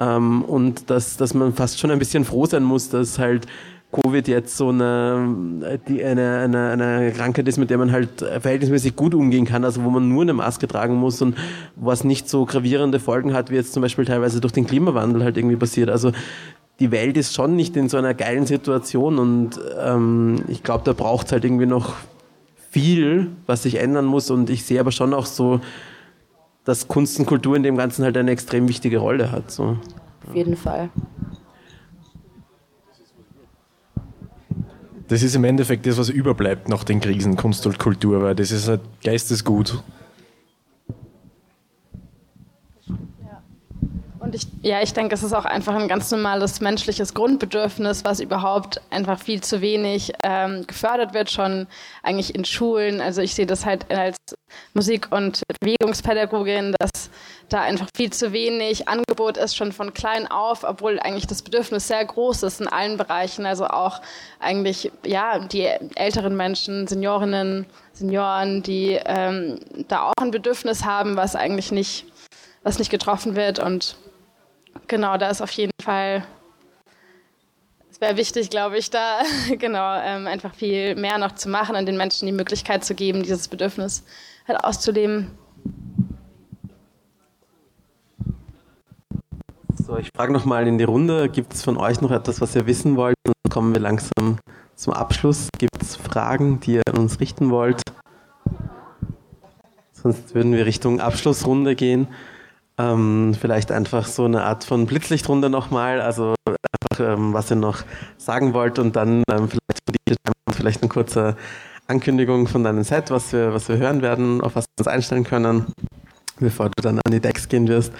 [SPEAKER 2] Ähm, und dass, dass man fast schon ein bisschen froh sein muss, dass halt Covid jetzt so eine, die, eine, eine, eine Krankheit ist, mit der man halt verhältnismäßig gut umgehen kann, also wo man nur eine Maske tragen muss und was nicht so gravierende Folgen hat, wie jetzt zum Beispiel teilweise durch den Klimawandel halt irgendwie passiert. Also die Welt ist schon nicht in so einer geilen Situation und ähm, ich glaube, da braucht es halt irgendwie noch viel, was sich ändern muss und ich sehe aber schon auch so, dass Kunst und Kultur in dem Ganzen halt eine extrem wichtige Rolle hat. So.
[SPEAKER 7] Auf jeden Fall.
[SPEAKER 3] Das ist im Endeffekt das, was überbleibt nach den Krisen, Kunst und Kultur, weil das ist halt Geistesgut.
[SPEAKER 5] Und ich, ja, ich denke, es ist auch einfach ein ganz normales menschliches Grundbedürfnis, was überhaupt einfach viel zu wenig ähm, gefördert wird, schon eigentlich in Schulen. Also ich sehe das halt als Musik- und Bewegungspädagogin, dass da einfach viel zu wenig Angebot ist, schon von klein auf, obwohl eigentlich das Bedürfnis sehr groß ist in allen Bereichen. Also auch eigentlich, ja, die älteren Menschen, Seniorinnen, Senioren, die ähm, da auch ein Bedürfnis haben, was eigentlich nicht, was nicht getroffen wird. Und genau, da ist auf jeden Fall es wäre wichtig, glaube ich, da [LAUGHS] genau ähm, einfach viel mehr noch zu machen und den Menschen die Möglichkeit zu geben, dieses Bedürfnis halt auszuleben.
[SPEAKER 2] So, ich frage nochmal in die Runde, gibt es von euch noch etwas, was ihr wissen wollt? Dann kommen wir langsam zum Abschluss. Gibt es Fragen, die ihr an uns richten wollt? Sonst würden wir Richtung Abschlussrunde gehen. Ähm, vielleicht einfach so eine Art von Blitzlichtrunde nochmal, also einfach, ähm, was ihr noch sagen wollt und dann ähm, vielleicht, vielleicht eine kurze Ankündigung von deinem Set, was wir, was wir hören werden, auf was wir uns einstellen können, bevor du dann an die Decks gehen wirst.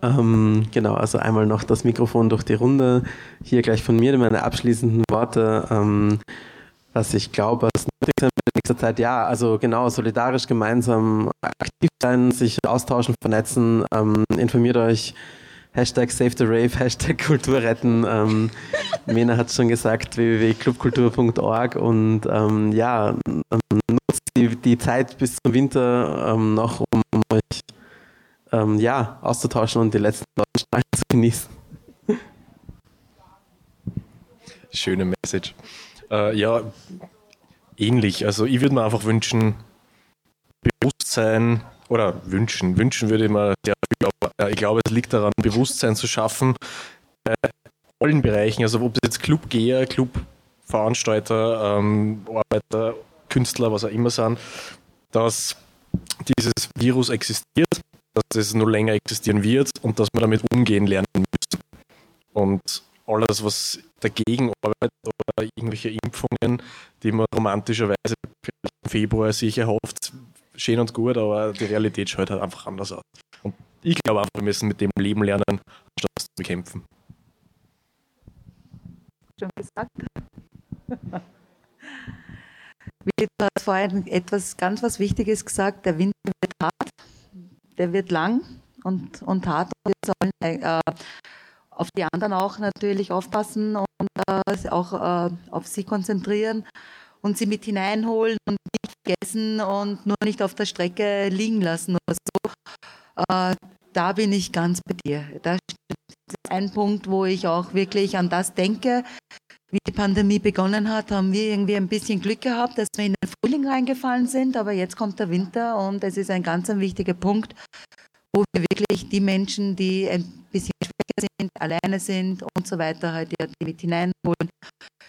[SPEAKER 2] Ähm, genau, also einmal noch das Mikrofon durch die Runde. Hier gleich von mir meine abschließenden Worte. Ähm, was ich glaube, was nötig sein wird in nächster Zeit. Ja, also genau, solidarisch gemeinsam aktiv sein, sich austauschen, vernetzen, ähm, informiert euch. Hashtag Save the Rave, [LAUGHS] Hashtag Kultur retten. Ähm, Mena hat schon gesagt, www.clubkultur.org und ähm, ja, ähm, nutzt die, die Zeit bis zum Winter ähm, noch, um euch ähm, ja, auszutauschen und die letzten Sonnenstrahlen zu genießen.
[SPEAKER 3] Schöne Message. Äh, ja, ähnlich. Also ich würde mir einfach wünschen, Bewusstsein oder wünschen, wünschen würde ich mir sehr viel, aber ich glaube, es liegt daran, Bewusstsein zu schaffen bei allen Bereichen, also ob es jetzt Clubgeher, Clubveranstalter, ähm, Arbeiter, Künstler, was auch immer sind, dass dieses Virus existiert dass es nur länger existieren wird und dass wir damit umgehen lernen müssen. Und alles, was dagegen arbeitet oder irgendwelche Impfungen, die man romantischerweise im Februar sich erhofft, schön und gut, aber die Realität schaut halt einfach anders aus. Und ich glaube einfach, wir müssen mit dem leben lernen, anstatt es zu bekämpfen.
[SPEAKER 4] Schon gesagt. Willi, du hast vorhin etwas ganz was Wichtiges gesagt, der Winter wird hart, der wird lang und, und hart. Wir sollen äh, auf die anderen auch natürlich aufpassen und äh, auch äh, auf sie konzentrieren und sie mit hineinholen und nicht vergessen und nur nicht auf der Strecke liegen lassen oder so. Äh, da bin ich ganz bei dir. Das ist ein Punkt, wo ich auch wirklich an das denke. Wie die Pandemie begonnen hat, haben wir irgendwie ein bisschen Glück gehabt, dass wir in den Frühling reingefallen sind, aber jetzt kommt der Winter und es ist ein ganz ein wichtiger Punkt, wo wir wirklich die Menschen, die ein bisschen schwächer sind, alleine sind und so weiter, halt die mit hineinholen.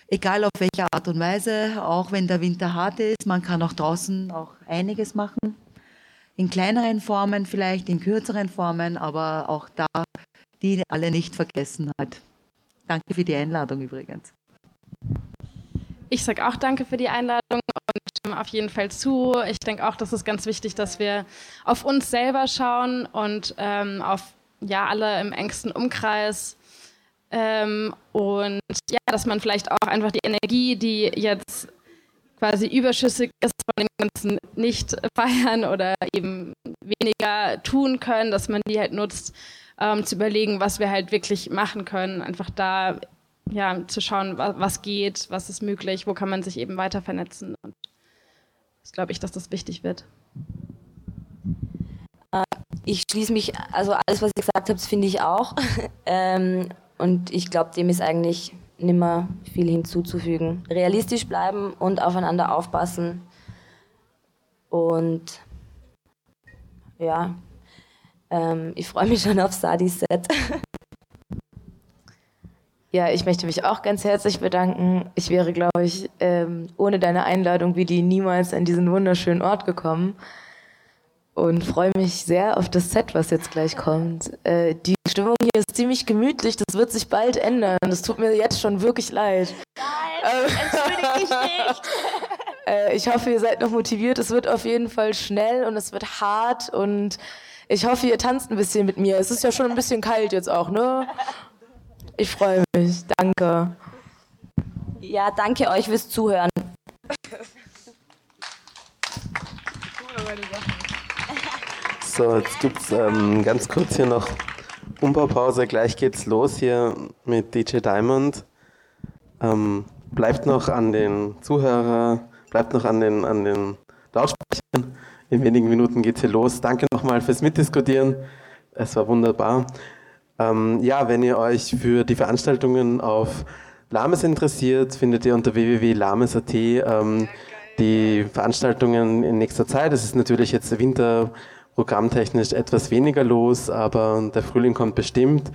[SPEAKER 4] Egal auf welche Art und Weise, auch wenn der Winter hart ist, man kann auch draußen auch einiges machen. In kleineren Formen vielleicht, in kürzeren Formen, aber auch da, die alle nicht vergessen hat. Danke für die Einladung übrigens.
[SPEAKER 5] Ich sage auch danke für die Einladung auf jeden Fall zu. Ich denke auch, das ist ganz wichtig, dass wir auf uns selber schauen und ähm, auf ja alle im engsten Umkreis. Ähm, und ja, dass man vielleicht auch einfach die Energie, die jetzt quasi überschüssig ist von dem ganzen nicht feiern oder eben weniger tun können, dass man die halt nutzt, ähm, zu überlegen, was wir halt wirklich machen können. Einfach da ja, zu schauen, was geht, was ist möglich, wo kann man sich eben weiter vernetzen. Und das glaube ich, dass das wichtig wird.
[SPEAKER 7] Äh, ich schließe mich, also alles, was ihr gesagt habt, finde ich auch. [LAUGHS] ähm, und ich glaube, dem ist eigentlich nimmer viel hinzuzufügen. Realistisch bleiben und aufeinander aufpassen. Und ja, ähm, ich freue mich schon auf Sadis Set. [LAUGHS]
[SPEAKER 6] Ja, ich möchte mich auch ganz herzlich bedanken. Ich wäre, glaube ich, ähm, ohne deine Einladung wie die niemals an diesen wunderschönen Ort gekommen und freue mich sehr auf das Set, was jetzt gleich kommt. Äh, die Stimmung hier ist ziemlich gemütlich, das wird sich bald ändern. Das tut mir jetzt schon wirklich leid.
[SPEAKER 7] Nein, ähm, entschuldige dich nicht. [LAUGHS]
[SPEAKER 6] äh, ich hoffe, ihr seid noch motiviert. Es wird auf jeden Fall schnell und es wird hart und ich hoffe, ihr tanzt ein bisschen mit mir. Es ist ja schon ein bisschen kalt jetzt auch, ne? Ich freue mich. Danke.
[SPEAKER 7] Ja, danke euch fürs Zuhören.
[SPEAKER 2] So, jetzt gibt es ähm, ganz kurz hier noch Umbaupause. Gleich geht's los hier mit DJ Diamond. Ähm, bleibt noch an den Zuhörer, bleibt noch an den, an den Lautsprechern. In wenigen Minuten geht's hier los. Danke nochmal fürs Mitdiskutieren. Es war wunderbar. Ähm, ja, wenn ihr euch für die Veranstaltungen auf Lames interessiert, findet ihr unter www.lames.at ähm, die Veranstaltungen in nächster Zeit. Es ist natürlich jetzt winterprogrammtechnisch etwas weniger los, aber der Frühling kommt bestimmt.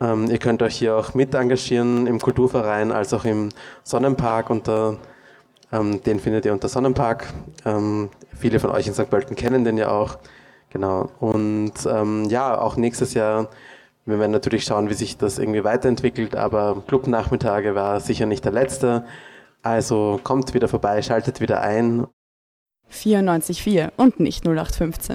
[SPEAKER 2] Ähm, ihr könnt euch hier auch mit engagieren im Kulturverein als auch im Sonnenpark unter ähm, den findet ihr unter Sonnenpark. Ähm, viele von euch in St. Pölten kennen den ja auch. Genau. Und ähm, ja, auch nächstes Jahr wir werden natürlich schauen, wie sich das irgendwie weiterentwickelt, aber Clubnachmittage war sicher nicht der letzte. Also kommt wieder vorbei, schaltet wieder ein.
[SPEAKER 8] 94.4 und nicht 0815.